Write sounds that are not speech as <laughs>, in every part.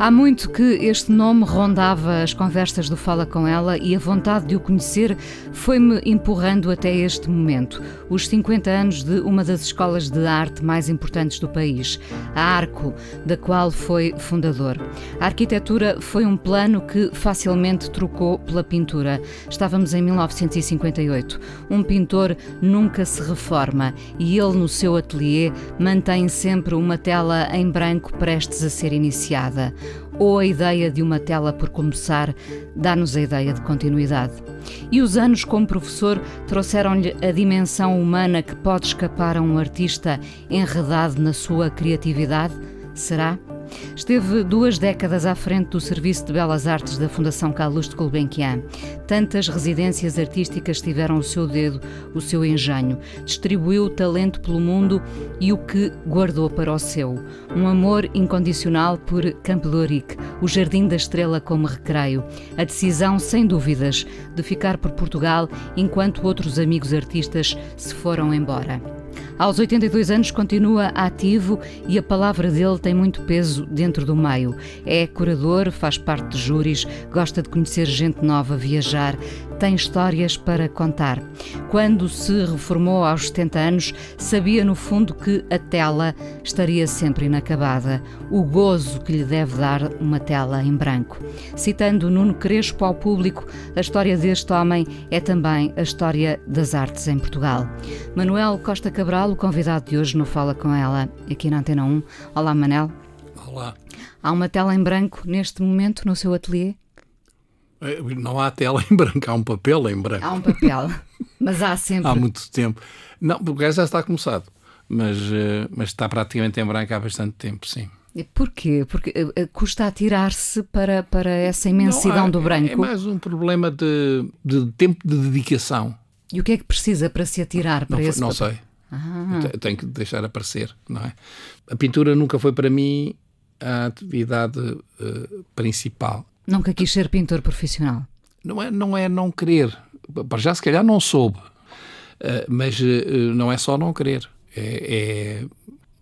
Há muito que este nome rondava as conversas do Fala com ela e a vontade de o conhecer foi-me empurrando até este momento, os 50 anos de uma das escolas de arte mais importantes do país, a Arco, da qual foi fundador. A arquitetura foi um plano que facilmente trocou pela pintura. Estávamos em 1958. Um pintor nunca se reforma e ele, no seu ateliê, mantém sempre uma tela em branco prestes a ser iniciada ou a ideia de uma tela por começar dá-nos a ideia de continuidade. E os anos como professor trouxeram-lhe a dimensão humana que pode escapar a um artista enredado na sua criatividade? Será? Esteve duas décadas à frente do Serviço de Belas Artes da Fundação Calouste Gulbenkian. Tantas residências artísticas tiveram o seu dedo, o seu engenho. Distribuiu o talento pelo mundo e o que guardou para o seu. Um amor incondicional por Campo o Jardim da Estrela como recreio. A decisão, sem dúvidas, de ficar por Portugal enquanto outros amigos artistas se foram embora. Aos 82 anos continua ativo e a palavra dele tem muito peso dentro do meio. É curador, faz parte de júris, gosta de conhecer gente nova, viajar, tem histórias para contar. Quando se reformou aos 70 anos, sabia no fundo que a tela estaria sempre inacabada, o gozo que lhe deve dar uma tela em branco. Citando Nuno Crespo ao público, a história deste homem é também a história das artes em Portugal. Manuel Costa Cabral, o convidado de hoje no Fala com ela, aqui na Antena 1. Olá, Manel. Olá. Há uma tela em branco neste momento no seu ateliê? É, não há tela <laughs> em branco, há um papel em branco. Há um papel, mas há <laughs> sempre. há muito tempo. Não, porque já está começado, mas, eh, mas está praticamente em branco há bastante tempo, sim. Porquê? Porque uh, custa atirar-se para, para essa imensidão não, do branco? É mais um problema de, de tempo de dedicação. E o que é que precisa para se atirar para não, esse Não papel? sei. Ah. Tenho que deixar aparecer, não é? A pintura nunca foi para mim a atividade uh, principal. Nunca quis ser pintor profissional? Não é não, é não querer. Para já, se calhar, não soube. Uh, mas uh, não é só não querer. É, é,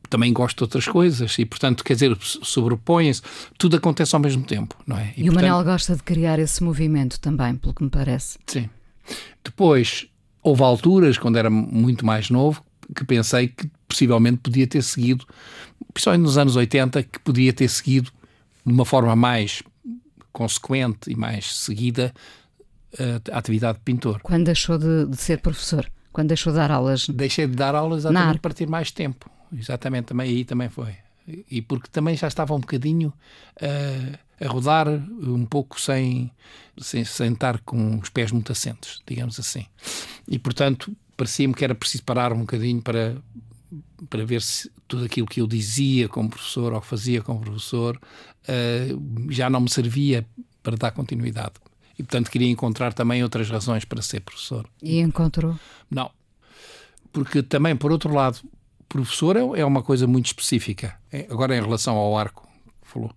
também gosto de outras coisas e, portanto, quer dizer, sobrepõem-se. Tudo acontece ao mesmo tempo, não é? E, e portanto, o Manel gosta de criar esse movimento também, pelo que me parece. Sim. Depois, houve alturas, quando era muito mais novo, que pensei que possivelmente podia ter seguido, principalmente nos anos 80, que podia ter seguido de uma forma mais consequente e mais seguida a atividade de pintor. Quando deixou de, de, ser professor? Quando deixou de dar aulas? Deixei de dar aulas exatamente para ter mais tempo. Exatamente, também aí também foi. E porque também já estava um bocadinho uh, a rodar um pouco sem, sem, sem estar com os pés muito assentes, digamos assim. E portanto parecia-me que era preciso parar um bocadinho para, para ver se tudo aquilo que eu dizia como professor ou fazia como professor uh, já não me servia para dar continuidade. E, portanto, queria encontrar também outras razões para ser professor. E encontrou? Não. Porque também, por outro lado, professor é, é uma coisa muito específica. É, agora, em relação ao arco, falou.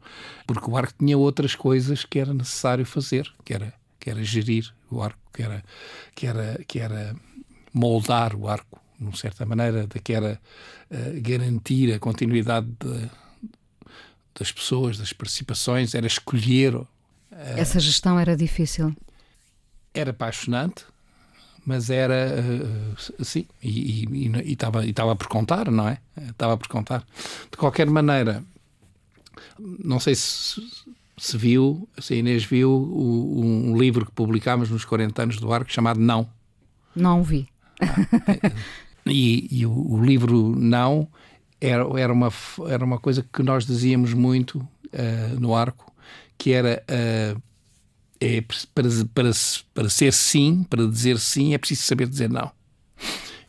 Porque o arco tinha outras coisas que era necessário fazer, que era, que era gerir o arco, que era, que era, que era moldar o arco de certa maneira, de que era uh, garantir a continuidade de, das pessoas, das participações, era escolher. Uh, Essa gestão era difícil? Era apaixonante, mas era uh, sim, e estava e, por contar, não é? Estava por contar. De qualquer maneira, não sei se, se viu, se a Inês viu o, um livro que publicámos nos 40 anos do arco chamado Não. Não vi. E, e o, o, livro Não era, era, uma, era uma coisa que nós dizíamos muito uh, no arco, que era uh, é, para, para, para ser sim, para dizer sim, é preciso saber dizer não.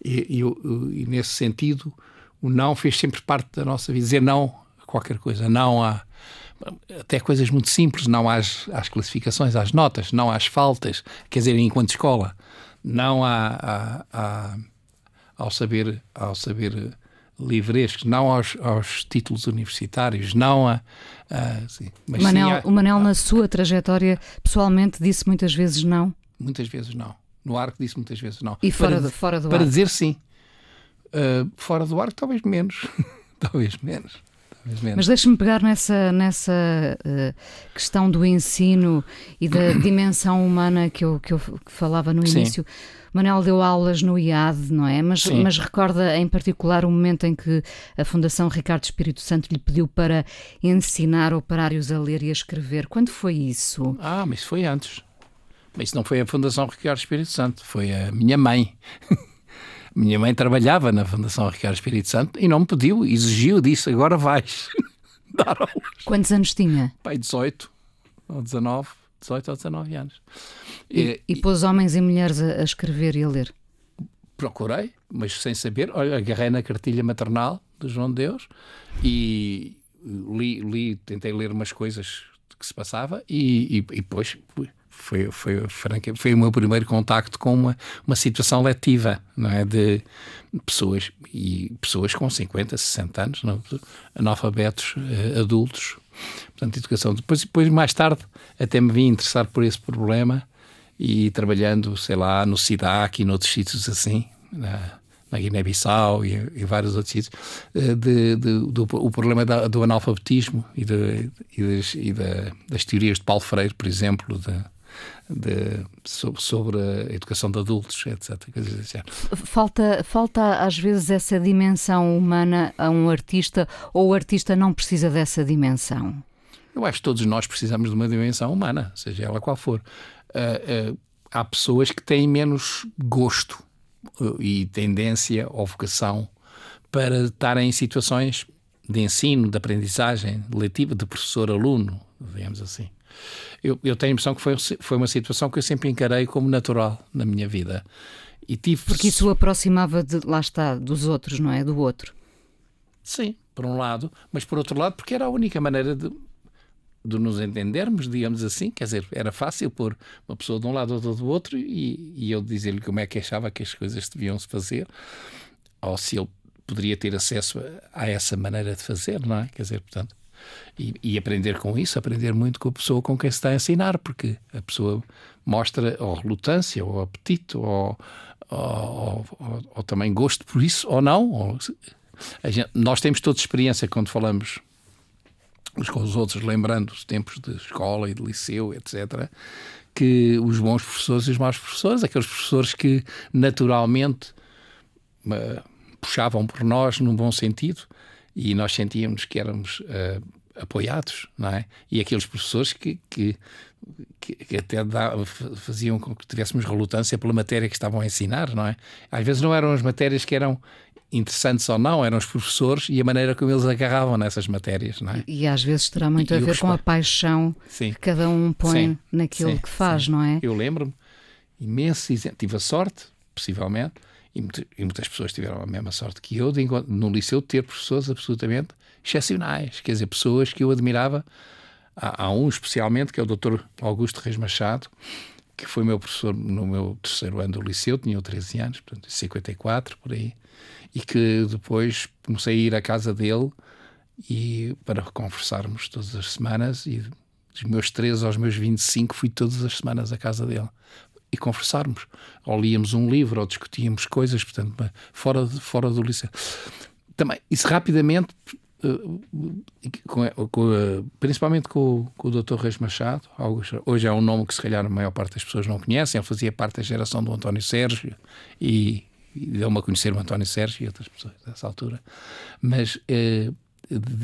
E, e, nesse sentido, o não fez sempre parte da nossa vida. Dizer não a qualquer coisa, não a. até coisas muito simples, não às, às classificações, às notas, não às faltas, quer dizer, enquanto escola, não à, ao saber, ao saber livrescos, não aos, aos títulos universitários, não a. a sim, Manel, sim a, o Manel, na sua trajetória, pessoalmente, disse muitas vezes não? Muitas vezes não. No arco disse muitas vezes não. E fora, para, do, fora do para arco? dizer sim. Uh, fora do arco, talvez menos. <laughs> talvez menos. Mas deixe-me pegar nessa, nessa uh, questão do ensino e da <clears throat> dimensão humana que eu, que eu falava no início. Sim. Manel deu aulas no IAD, não é? Mas, mas recorda em particular o momento em que a Fundação Ricardo Espírito Santo lhe pediu para ensinar operários a ler e a escrever. Quando foi isso? Ah, mas foi antes. Mas isso não foi a Fundação Ricardo Espírito Santo, foi a minha mãe. <laughs> minha mãe trabalhava na Fundação Ricardo Espírito Santo e não me pediu, exigiu, disse: agora vais <laughs> dar aulas. Quantos anos tinha? Pai, 18 ou 19. 18 ou 19 anos. E, e, e pôs homens e mulheres a, a, escrever e a ler? Procurei, mas sem saber. Olha, agarrei na cartilha maternal do João de Deus e li, li, tentei ler umas coisas que se passava e, e, e depois foi, foi, foi, o meu primeiro contacto com uma, uma situação letiva, não é? De pessoas, e pessoas com 50, 60 anos, não, analfabetos eh, adultos, portanto, educação. Depois, depois, mais tarde, até me vim interessar por esse problema e trabalhando, sei lá, no SIDAC e noutros sítios assim, na, na Guiné-Bissau e, vários outros sítios, eh, de, de, do o problema da, do analfabetismo e, de, e, das, e da, das, teorias de Paulo Freire, por exemplo, de, sobre, sobre, a educação de adultos, etc. Falta, falta às vezes essa dimensão humana a um artista ou o artista não precisa dessa dimensão? Eu acho que todos nós precisamos de uma dimensão humana, seja ela qual for. Uh, uh, há pessoas que têm menos gosto uh, e tendência ou vocação para estarem em situações de ensino, de aprendizagem letiva, de professor-aluno, digamos assim eu, eu tenho a impressão que foi, foi uma situação que eu sempre encarei como natural na minha vida. E tive... Porque isso o aproximava, de, lá está, dos outros, não é? Do outro. Sim, por um lado, mas por outro lado, porque era a única maneira de, de nos entendermos, digamos assim. Quer dizer, era fácil pôr uma pessoa de um lado ou do outro e, e eu dizer-lhe como é que achava que as coisas deviam se fazer, ou se ele poderia ter acesso a, a essa maneira de fazer, não é? Quer dizer, portanto, e, e, aprender com isso, aprender muito com a pessoa com quem se está a ensinar, porque a pessoa mostra ou relutância, ou apetite, ou, ou, ou, ou também gosto por isso, ou não. Gente, nós temos toda experiência quando falamos uns com os outros, lembrando os tempos de escola e de liceu, etc., que os bons professores e os maus professores, aqueles professores que naturalmente uh, puxavam por nós num bom sentido, e nós sentíamos que éramos uh, apoiados, não é? E aqueles professores que, que, que até dá, faziam com que tivéssemos relutância pela matéria que estavam a ensinar, não é? Às vezes não eram as matérias que eram interessantes ou não, eram os professores e a maneira como eles agarravam nessas matérias, não é? E, e às vezes terá muito e, a ver com a paixão sim. que cada um põe sim, naquilo sim, que faz, não é? Eu lembro-me imenso, tive a sorte, possivelmente, e, muitas pessoas tiveram a mesma sorte que eu, de, no liceu, ter professores absolutamente excepcionais, quer dizer, pessoas que eu admirava. Há, há um especialmente, que é o Dr. Augusto Reis Machado, que foi meu professor no meu terceiro ano do liceu, tinha 13 anos, portanto, 54, por aí, e que depois comecei a ir à casa dele e para conversarmos todas as semanas e dos meus 13 aos meus 25 fui todas as semanas à casa dele e conversarmos. Ou líamos um livro, ou discutíamos coisas, portanto, fora, de, fora do liceu. Também, isso rapidamente, eh, com, com, principalmente com, com, o Dr. Reis Machado, hoje é um nome que se calhar a maior parte das pessoas não conhecem, ele fazia parte da geração do António Sérgio e, e deu-me a conhecer o António Sérgio e outras pessoas dessa altura, mas eh,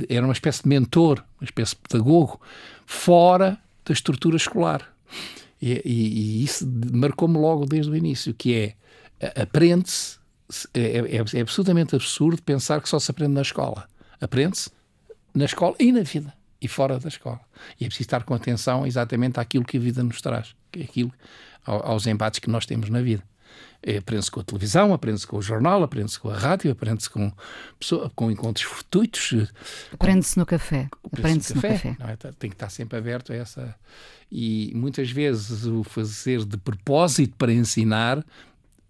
era uma espécie de mentor, uma espécie de pedagogo, fora da estrutura escolar. E, e, e isso marcou-me logo desde o início, que é aprende-se, é, é, é, absolutamente absurdo pensar que só se aprende na escola. Aprende-se na escola e na vida e fora da escola. E é preciso estar com atenção exatamente àquilo que a vida nos traz, aquilo, aos embates que nós temos na vida. É, aprende-se com a televisão, aprende-se com o jornal, aprende-se com a rádio, aprende-se com, com encontros fortuitos. Aprende-se no café. Aprende-se no café. No café. É? Tem que estar sempre aberto a essa. E muitas vezes o fazer de propósito para ensinar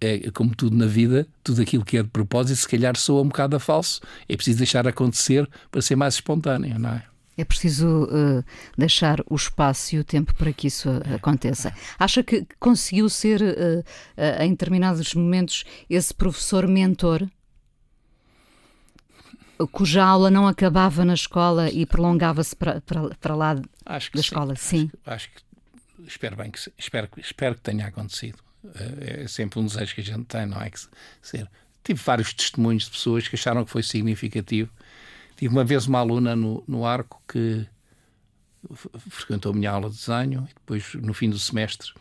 é como tudo na vida, tudo aquilo que é de propósito, se calhar soa um bocado a falso. É preciso deixar acontecer para ser mais espontâneo, não é? É preciso uh, deixar o espaço e o tempo para que isso uh, aconteça. Acha que conseguiu ser, uh, em determinados momentos, esse professor mentor? Cuja aula não acabava na escola e prolongava-se para, para, para lá da escola? Sim. Acho, acho, que espero bem que espero, espero que tenha acontecido. É sempre um desejo que a gente tem, não é? Que ser. Tive vários testemunhos de pessoas que acharam que foi significativo Tive uma vez uma aluna no, no arco que frequentou a minha aula de desenho e depois, no fim do semestre,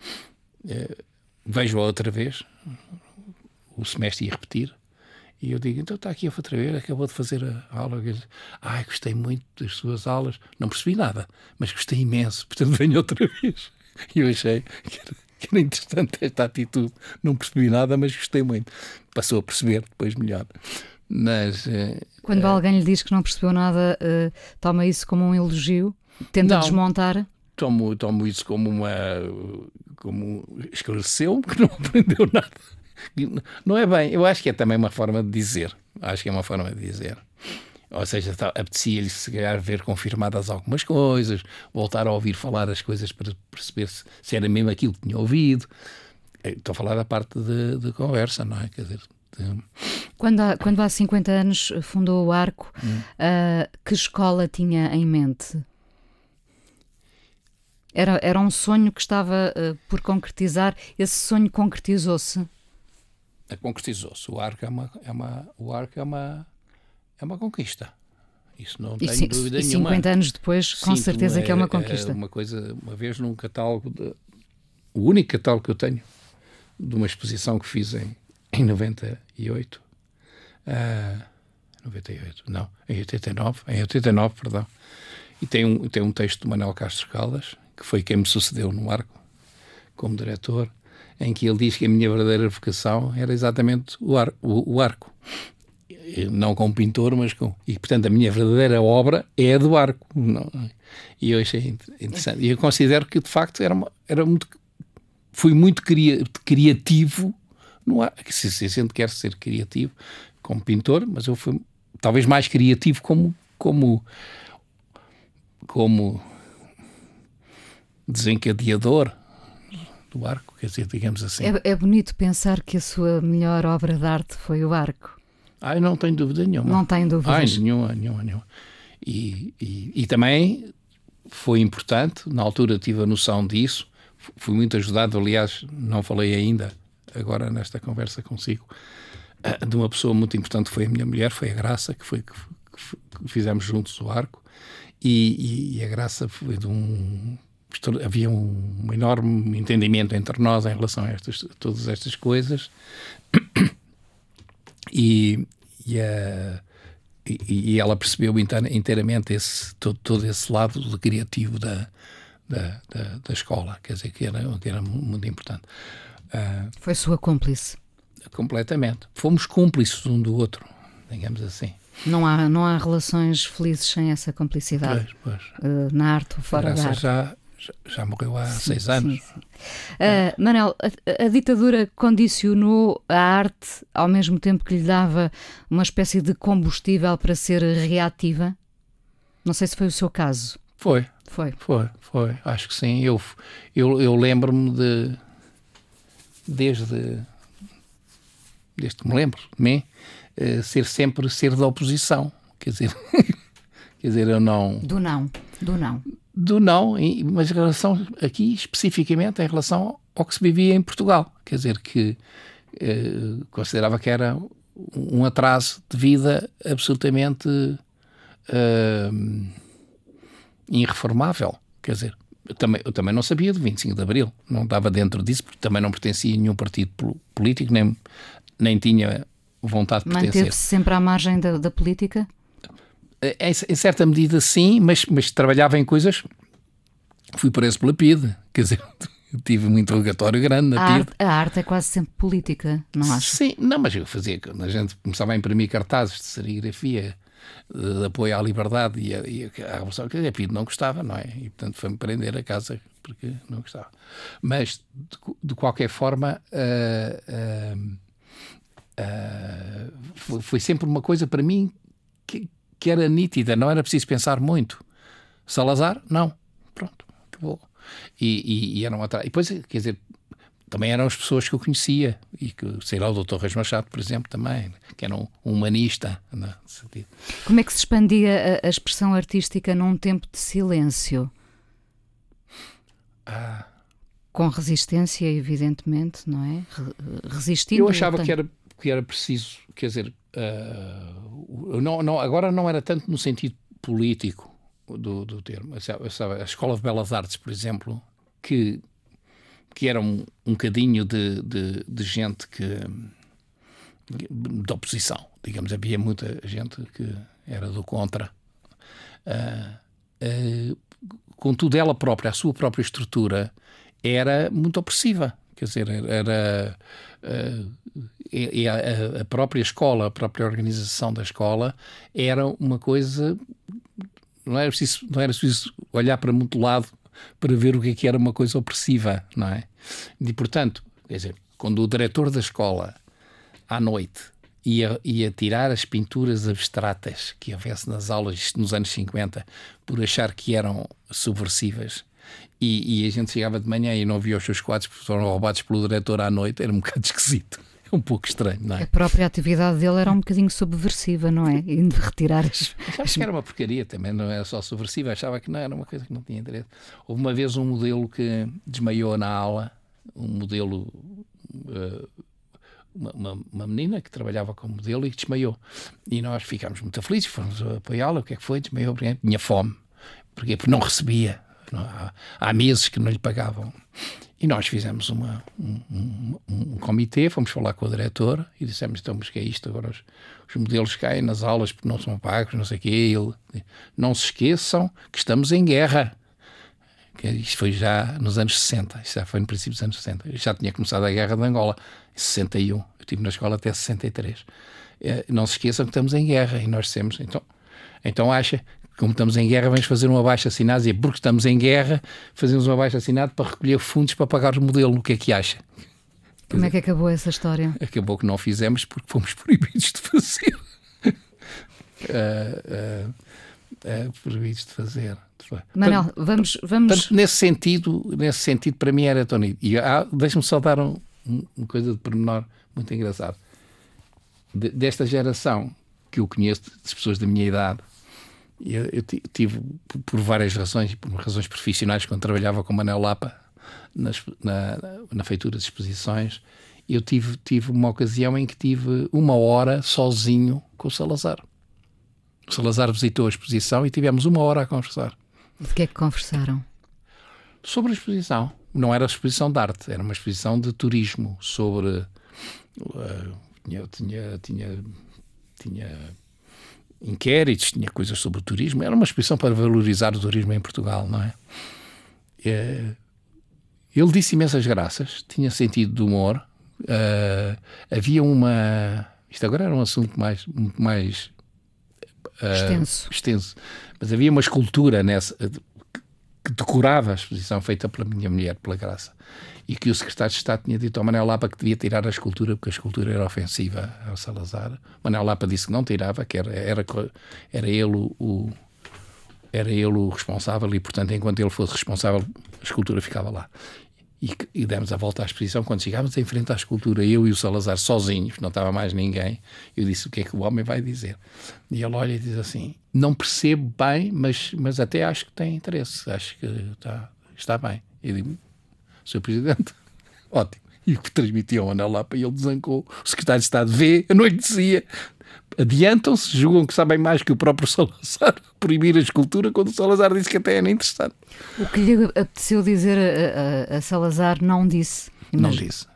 eh, vejo-a outra vez. O semestre ia repetir. E eu digo, então está aqui a outra vez, acabou de fazer a aula. Ai, gostei muito das suas aulas. Não percebi nada, mas gostei imenso. <laughs> Portanto, venho outra vez. E eu achei que era, que era interessante esta atitude. Não percebi nada, mas gostei muito. Passou a perceber depois melhor. Mas. Uh, Quando uh, alguém lhe diz que não percebeu nada, uh, toma isso como um elogio? Tenta não, desmontar? Tomo, tomo isso como uma. como esclareceu que não <laughs> aprendeu nada. Não é bem, eu acho que é também uma forma de dizer. Acho que é uma forma de dizer. Ou seja, tá, apetecia-lhe se calhar ver confirmadas algumas coisas, voltar a ouvir falar as coisas para perceber se, se era mesmo aquilo que tinha ouvido. Estou a falar da parte de, de conversa, não é? Quer dizer, quando há, quando há 50 anos fundou o Arco, hum. uh, que escola tinha em mente? Era, era um sonho que estava uh, por concretizar. Esse sonho concretizou-se? É, concretizou-se. O Arco é uma, é uma, o Arco é uma, é uma conquista. Isso não tenho e, dúvida e nenhuma. 50 anos depois, com certeza que é uma conquista. É uma coisa, uma vez num catálogo, de, o único catálogo que eu tenho de uma exposição que fiz em, em 98. Uh, 98, não, em 89, em 89, perdão. E tem um, tem um texto do Manuel Castro Caldas, que foi quem me sucedeu no Arco, como diretor, em que ele diz que a minha verdadeira vocação era exatamente o, ar, o, o arco. Não como pintor, mas com. E, portanto, a minha verdadeira obra é a do arco. Não, e eu achei interessante. E eu considero que, de facto, era, uma, era muito. Fui muito cria, criativo não há, se, se a gente quer ser criativo como pintor, mas eu fui talvez mais criativo como, como, como desencadeador do arco, quer dizer, digamos assim. É, é, bonito pensar que a sua melhor obra de arte foi o arco. Ai, não tenho dúvida nenhuma. Não tenho dúvidas. Ai, nenhuma, nenhuma, nenhuma. E, e, e também foi importante, na altura tive a noção disso, fui muito ajudado, aliás, não falei ainda, agora nesta conversa consigo, eh, de uma pessoa muito importante, foi a minha mulher, foi a Graça, que foi que, que fizemos juntos o arco, e, e, a Graça foi de um. Havia um, um enorme entendimento entre nós em relação a, estas, todas estas coisas, <coughs> e, e, a, e, ela percebeu inteiramente esse, todo, todo esse lado criativo da, da, da, da, escola, quer dizer, que era, que era muito importante. Uh, Foi sua cúmplice? Completamente. Fomos cúmplices um do outro, digamos assim. Não há, não há relações felizes sem essa cumplicidade? Pois, pois. Uh, na arte ou fora da arte? Já, já, já morreu há sim, seis anos. Sim, sim. Uh, Manel, a, a, ditadura condicionou a arte ao mesmo tempo que lhe dava uma espécie de combustível para ser reativa? Não sei se foi o seu caso. Foi. Foi. Foi, foi. Acho que sim. Eu, eu, eu lembro-me de desde, desde que me lembro mim, uh, ser sempre ser da oposição. Quer dizer, <laughs> quer dizer, eu não. Do não, do não. Do não, mas em relação aqui especificamente em relação ao que se vivia em Portugal. Quer dizer, que uh, considerava que era um atraso de vida absolutamente uh, irreformável. Quer dizer, eu também, eu também não sabia do 25 de Abril, não estava dentro disso, porque também não pertencia a nenhum partido político, nem, nem tinha vontade de pertencer. Manteve-se sempre à margem da, da política? Em, em, certa medida, sim, mas, mas trabalhava em coisas. Fui preso pela PIDE, quer dizer, <laughs> tive um interrogatório grande na A PID. arte, a arte é quase sempre política, não acho? Sim, não, mas eu fazia, quando a gente começava a imprimir cartazes de serigrafia de, apoio à liberdade e, a, e à Revolução, dizer, a PID não gostava, não é? E portanto foi-me prender a casa porque não gostava. Mas, de, de qualquer forma, uh, uh, uh, foi, sempre uma coisa para mim que, que era nítida, não era preciso pensar muito. Salazar, não. Pronto, acabou. E, e, e eram. E depois, quer dizer, também eram as pessoas que eu conhecia, e que, sei lá, o Dr. Reis Machado, por exemplo, também, que era um humanista. Como é que se expandia a, a, expressão artística num tempo de silêncio? Ah. Com resistência, evidentemente, não é? Resistindo. Eu achava que era, que era preciso, quer dizer, uh, não, não, agora não era tanto no sentido político do, do termo. A Escola de Belas Artes, por exemplo, que, que era um, bocadinho de, de, de gente que de oposição, digamos, havia muita gente que era do contra. Uh, uh, contudo, ela própria, a sua própria estrutura, era muito opressiva. Quer dizer, era. Uh, e a, a, própria escola, a própria organização da escola, era uma coisa. Não era preciso, não era preciso olhar para muito lado para ver o que, é que era uma coisa opressiva, não é? E, portanto, quer dizer, quando o diretor da escola, à noite, ia, ia tirar as pinturas abstratas que houvesse nas aulas nos anos 50 por achar que eram subversivas. E, e, a gente chegava de manhã e não via os seus quadros porque foram roubados pelo diretor à noite, era um bocado <laughs> esquisito. É <laughs> um pouco estranho, não é? A própria atividade dele era um bocadinho subversiva, não é? E de retirar as. Achava que era uma porcaria também, não era só subversiva, achava que não era uma coisa que não tinha interesse. Houve uma vez um modelo que desmaiou na aula, um modelo. Uh, uma, uma, uma, menina que trabalhava como modelo e que desmaiou. E nós ficámos muito felizes, fomos apoiá-la. O que é que foi? Desmaiou porque tinha fome. Porque não recebia. Há, há meses que não lhe pagavam. E nós fizemos uma, um, um, um, comitê, fomos falar com o diretor e dissemos: então, mas que é isto? Agora os, os, modelos caem nas aulas porque não são pagos, não sei o quê. Ele, não se esqueçam que estamos em guerra. Isto foi já nos anos 60, isto já foi no princípio dos anos 60. Eu já tinha começado a guerra de Angola, em 61. Eu estive na escola até 63. É, não se esqueçam que estamos em guerra e nós dissemos: então, então acha como estamos em guerra, vamos fazer um abaixo assinado e porque estamos em guerra, fazemos um abaixo assinado para recolher fundos para pagar o modelo. O que é que acha? Como dizer, é que acabou essa história? Acabou que não fizemos porque fomos <laughs> proibidos de fazer. uh, uh, uh, proibidos de fazer. Manel, vamos. vamos... Portanto, nesse, sentido, nesse sentido, para mim era nítido. E ah, deixa-me só dar um, uma coisa de pormenor muito engraçado. De, desta geração que eu conheço, das pessoas da minha idade, eu, eu tive, por várias razões, por razões profissionais, quando trabalhava com Manel Lapa nas, na, na feitura de exposições, eu tive, tive uma ocasião em que tive uma hora sozinho com o Salazar. O Salazar visitou a exposição e tivemos uma hora a conversar. De que é que conversaram? Sobre a exposição. Não era exposição de arte, era uma exposição de turismo sobre. Uh, tinha, tinha, tinha, tinha inquéritos, tinha coisas sobre o turismo. Era uma exposição para valorizar o turismo em Portugal, não é? é ele disse imensas graças, tinha sentido de humor. Uh, havia uma. Isto agora era um assunto mais, mais uh, extenso. extenso. Mas havia uma escultura nessa que decorava a exposição feita pela minha mulher, pela Graça e que o secretário de Estado tinha dito ao Manuel Lapa que devia tirar a escultura porque a escultura era ofensiva ao Salazar. Manuel Lapa disse que não tirava, que era, era, era ele o, era ele o responsável e, portanto, enquanto ele fosse responsável, a escultura ficava lá. E, e, demos a volta à exposição. Quando chegámos em frente à escultura, eu e o Salazar sozinhos, não estava mais ninguém, eu disse: O que é que o homem vai dizer? E ele olha e diz assim: Não percebo bem, mas, mas até acho que tem interesse, acho que está, está bem. E digo: Sr. Presidente, <laughs> ótimo. E o que transmitiu ao Anel Lapa, e ele desancou. O secretário de Estado vê, eu não lhe dizia. Adiantam-se, julgam que sabem mais que o próprio <laughs> Salazar proibir a escultura, quando o Salazar disse que até era interessante. O que lhe apeteceu dizer a, a, a Salazar não disse. Imagino. Não disse.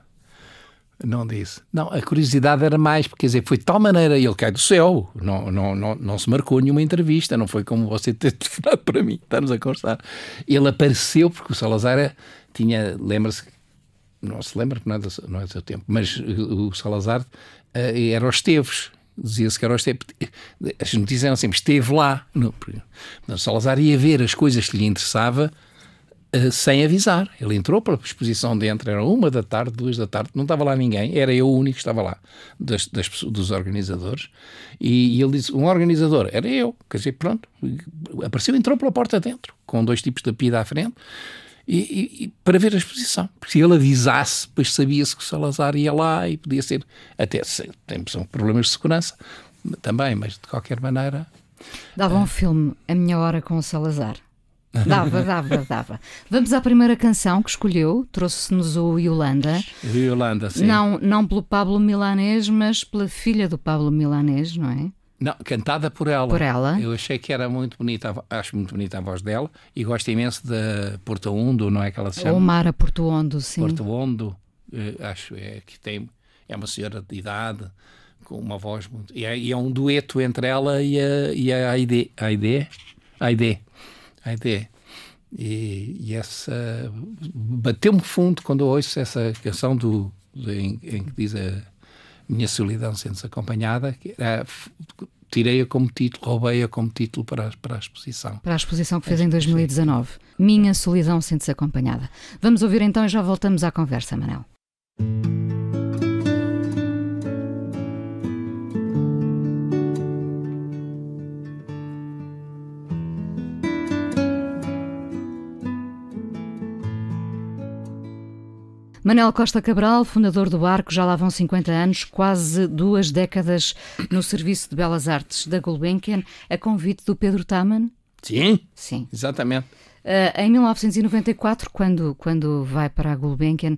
não disse. Não, a curiosidade era mais, porque quer dizer, foi de tal maneira, ele cai do céu, não, não, não, não se marcou nenhuma entrevista, não foi como você <laughs> ter telefonado para mim, estamos a conversar. Ele apareceu porque o Salazar é, tinha, lembra-se, não se lembra, não é, do, não é do seu tempo, mas o Salazar uh, era os Esteves, dizia-se que era o. As notícias eram sempre, esteve lá. No, o Salazar ia ver as coisas que lhe interessava uh, sem avisar. Ele entrou para a exposição dentro, era uma da tarde, duas da tarde, não estava lá ninguém, era eu o único que estava lá, das, das dos organizadores. E, e, ele disse: um organizador, era eu. Quer dizer, pronto, apareceu, entrou pela porta dentro, com dois tipos de pida à frente. E, e, para ver a exposição. Porque se ele avisasse, depois sabia-se que o Salazar ia lá e podia ser. Até tem problemas de segurança também, mas de qualquer maneira. Dava um filme, A Minha Hora com o Salazar. Dava, dava, dava. Vamos à primeira canção que escolheu, trouxe-nos o Yolanda. Yolanda, sim. Não, não pelo Pablo Milanês, mas pela filha do Pablo Milanês, não é? Não, cantada por ela. Por ela. Eu achei que era muito bonita, acho muito bonita a voz dela e gosto imenso da Porto Ondo, não é que ela se chama? Ou Mara Porto Ondo, sim. Porto Ondo, eh, acho é, que tem, é uma senhora de idade, com uma voz muito. E é, e é um dueto entre ela e a, e a Aide. Aide? Aide. Aide. E, e essa. Bateu-me fundo quando ouço essa canção do, do em, em que diz a minha solidão sendo acompanhada, tirei-a como título, roubei-a como título para, para a exposição. Para a exposição que fez em 2019. Minha solidão sendo acompanhada. Vamos ouvir então e já voltamos à conversa, Manel. Manel Costa Cabral, fundador do Barco, já lá vão 50 anos, quase duas décadas no Serviço de Belas Artes da Gulbenkian, a convite do Pedro Taman. Sim, Sim. exatamente. Uh, em 1994, quando, quando vai para a Gulbenkian,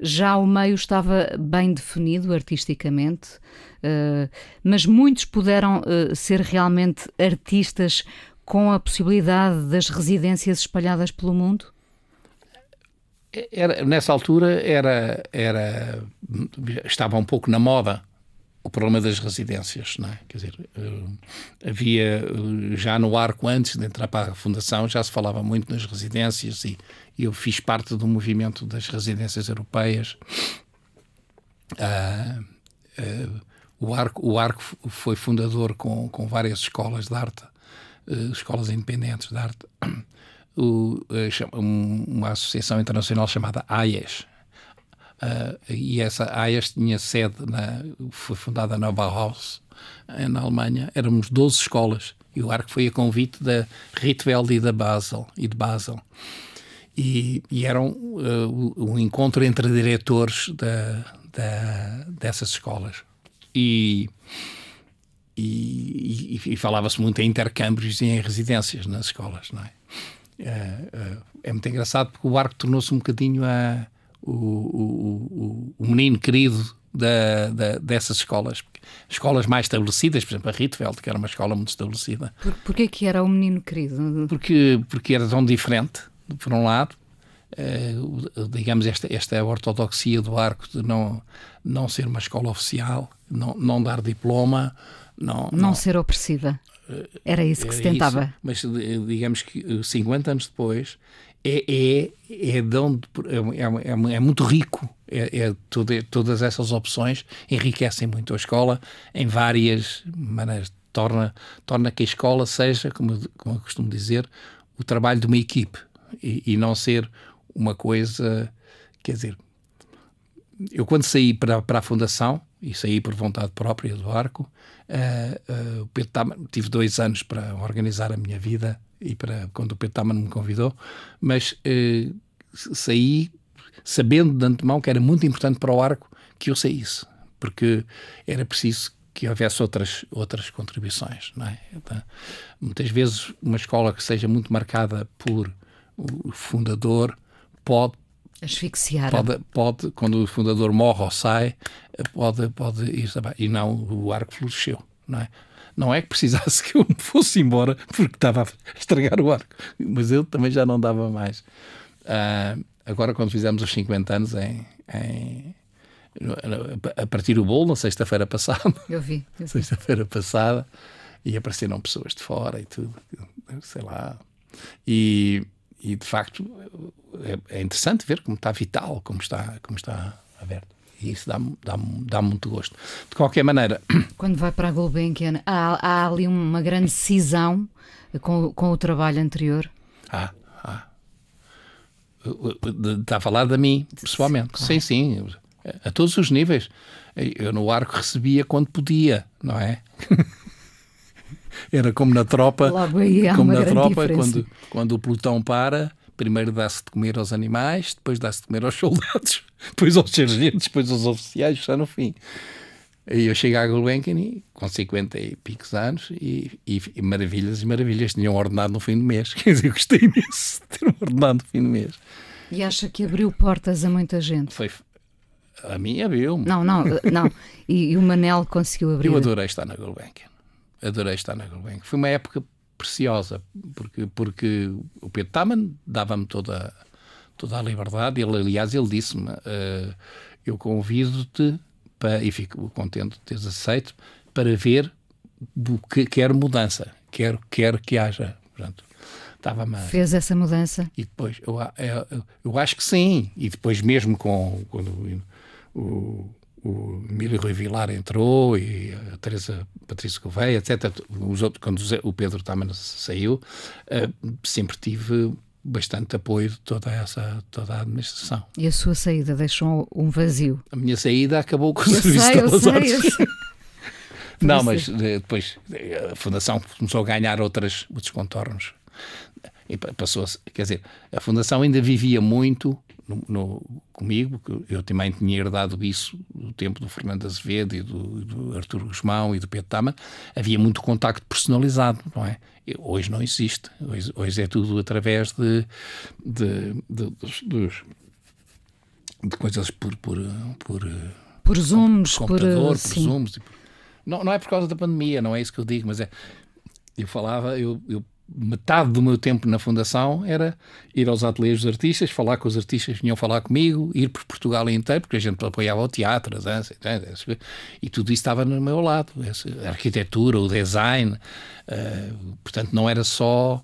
já o meio estava bem definido artisticamente, uh, mas muitos puderam uh, ser realmente artistas com a possibilidade das residências espalhadas pelo mundo? Era, nessa altura era, era, estava um pouco na moda o problema das residências, não é? Quer dizer, eh, havia eh, já no arco antes de entrar para a fundação já se falava muito nas residências e, eu fiz parte do movimento das residências europeias. Ah, ah, o arco, o arco foi fundador com, com várias escolas de arte, eh, escolas independentes de arte o, eh, uma associação internacional chamada AIES. Uh, e essa AIES tinha sede, na, foi fundada na Bauhaus, na Alemanha. Éramos 12 escolas e o arco foi a convite da Rietveld e da Basel. E de Basel. E, e era um, uh, um, encontro entre diretores da, da, dessas escolas. E, e, e, e falava-se muito em intercâmbios e em residências nas escolas, não é? É, é, é muito engraçado porque o arco tornou-se um bocadinho a, o, o, o, menino querido da, da, dessas escolas. Escolas mais estabelecidas, por exemplo, a Rietveld, que era uma escola muito estabelecida. Por, porquê que era o menino querido? Porque, porque era tão diferente, por um lado, eh, digamos, esta, esta ortodoxia do arco de não, não ser uma escola oficial, não, não dar diploma. Não, não, não ser opressiva. Era isso que se tentava. Isso, mas digamos que 50 anos depois é, é, é, de onde, é, é, é muito rico. É, é tudo, todas essas opções enriquecem muito a escola em várias maneiras. Torna, torna que a escola seja, como, como eu costumo dizer, o trabalho de uma equipe e, e não ser uma coisa. Quer dizer, eu quando saí para, para a fundação, e saí por vontade própria do arco, Uh, uh, o Pedro Taman, tive dois anos para organizar a minha vida e para quando o Pedro Taman me convidou, mas uh, saí sabendo de antemão que era muito importante para o arco que eu saísse, porque era preciso que houvesse outras, outras contribuições. É? Então, muitas vezes uma escola que seja muito marcada por o fundador pode asfixiar. Pode, pode, quando o fundador morre ou sai, pode, pode ir também. E não, o arco floresceu, não é? Não é que precisasse que eu me <laughs> fosse embora porque estava a estragar o arco, mas ele também já não dava mais. Uh, agora, quando fizemos os 50 anos em, em, a partir do bolo na sexta-feira passada. Eu vi. vi. Sexta-feira passada e apareceram pessoas de fora e tudo, sei lá. E, e de facto é, é interessante ver como está vital, como está, como está aberto. E isso dá-me dá dá muito gosto. De qualquer maneira. <clears throat> Quando vai para a Gulbenkian, há, há ali uma grande cisão com, com o trabalho anterior? Ah, ah. Está a falar de mim, pessoalmente. Claro. Sim, sim. A todos os níveis. Eu no arco recebia quando podia, não é? Era como na tropa. Como na tropa, diferença. quando, quando o pelotão para, primeiro dá-se de comer aos animais, depois dá-se de comer aos <laughs> soldados, depois aos sargentos, depois aos oficiais, só no fim. E eu cheguei à Gulbenkian com 50 e picos anos e, e, e, maravilhas e maravilhas. Tinham ordenado no fim do mês. <laughs> Quer dizer, eu gostei imenso de ter um ordenado no fim do mês. E acha que abriu portas a muita gente? Foi. A mim abriu. -me. Não, não, não. <laughs> E, e, o Manel conseguiu abrir. Eu adorei estar na Gulbenkian. Adorei estar na Gulbenkian. Foi uma época preciosa, porque, porque o Pedro Taman dava-me toda, toda a liberdade. Ele, aliás, ele disse-me: uh, Eu convido-te e fico contente de teres aceito, para ver que quero mudança, quero, quero que haja. Portanto, estava. Fez essa mudança? E depois, eu, eu, eu, acho que sim. E depois, mesmo com quando o, o Emílio Rui Vilar entrou e a Teresa Patrícia Gouveia, etc. Os outros, quando o Pedro também saiu, uh, sempre tive bastante apoio de toda essa toda a administração. E a sua saída deixou um vazio? A minha saída acabou com o eu serviço sei, eu sei, eu <laughs> sei. Não, mas depois a Fundação começou a ganhar outras, outros contornos. E passou quer dizer, a Fundação ainda vivia muito no, no, comigo, porque eu também tinha herdado isso do tempo do Fernando Azevedo e do, do Artur Guzmão e do Pedro Tama. Havia muito contacto personalizado, não é? Hoje não existe. Hoje, hoje é tudo através de, de, de, dos, de coisas por, por, por, por zooms, computador, por, por zooms. Não, não é por causa da pandemia, não é isso que eu digo, mas é. Eu falava, eu, eu metade do meu tempo na Fundação era ir aos ateliês dos artistas, falar com os artistas que vinham falar comigo, ir por Portugal inteiro, porque a gente apoiava o teatro, a dança, e tudo isso estava no meu lado. A arquitetura, o design. Uh, portanto, não era só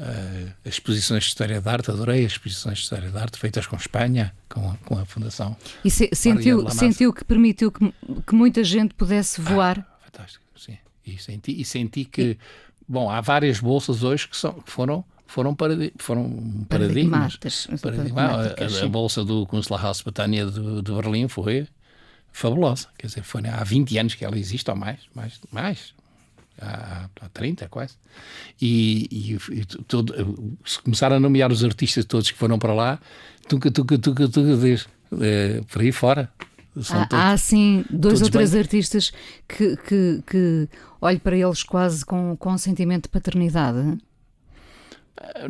uh, as exposições de História da Arte, adorei as exposições de História da Arte feitas com Espanha, com a, com a Fundação. E se, sentiu, sentiu que permitiu que, que muita gente pudesse voar? Ah, fantástico, sim. E senti, e senti que. E Bom, há várias bolsas hoje que, são, que foram foram, paradi foram paradigmas. Paradigma. A, a, bolsa do Kunstlerhaus Betânia de, de Berlim foi fabulosa. Quer dizer, foi há 20 anos que ela existe, ou mais, mais, mais há, há 30 quase. E, e, e todo, se começar a nomear os artistas todos que foram para lá, tuca, tuca, tuca, tuca, diz, é, por aí fora. Há, há sim dois ou três bem. artistas que, que, que olho para eles quase com, com um sentimento de paternidade.